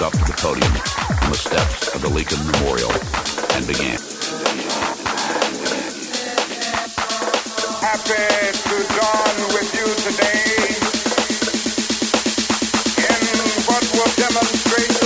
walked up to the podium on the steps of the Lincoln Memorial and began. Happy to dawn with you today in what will demonstrate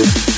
music.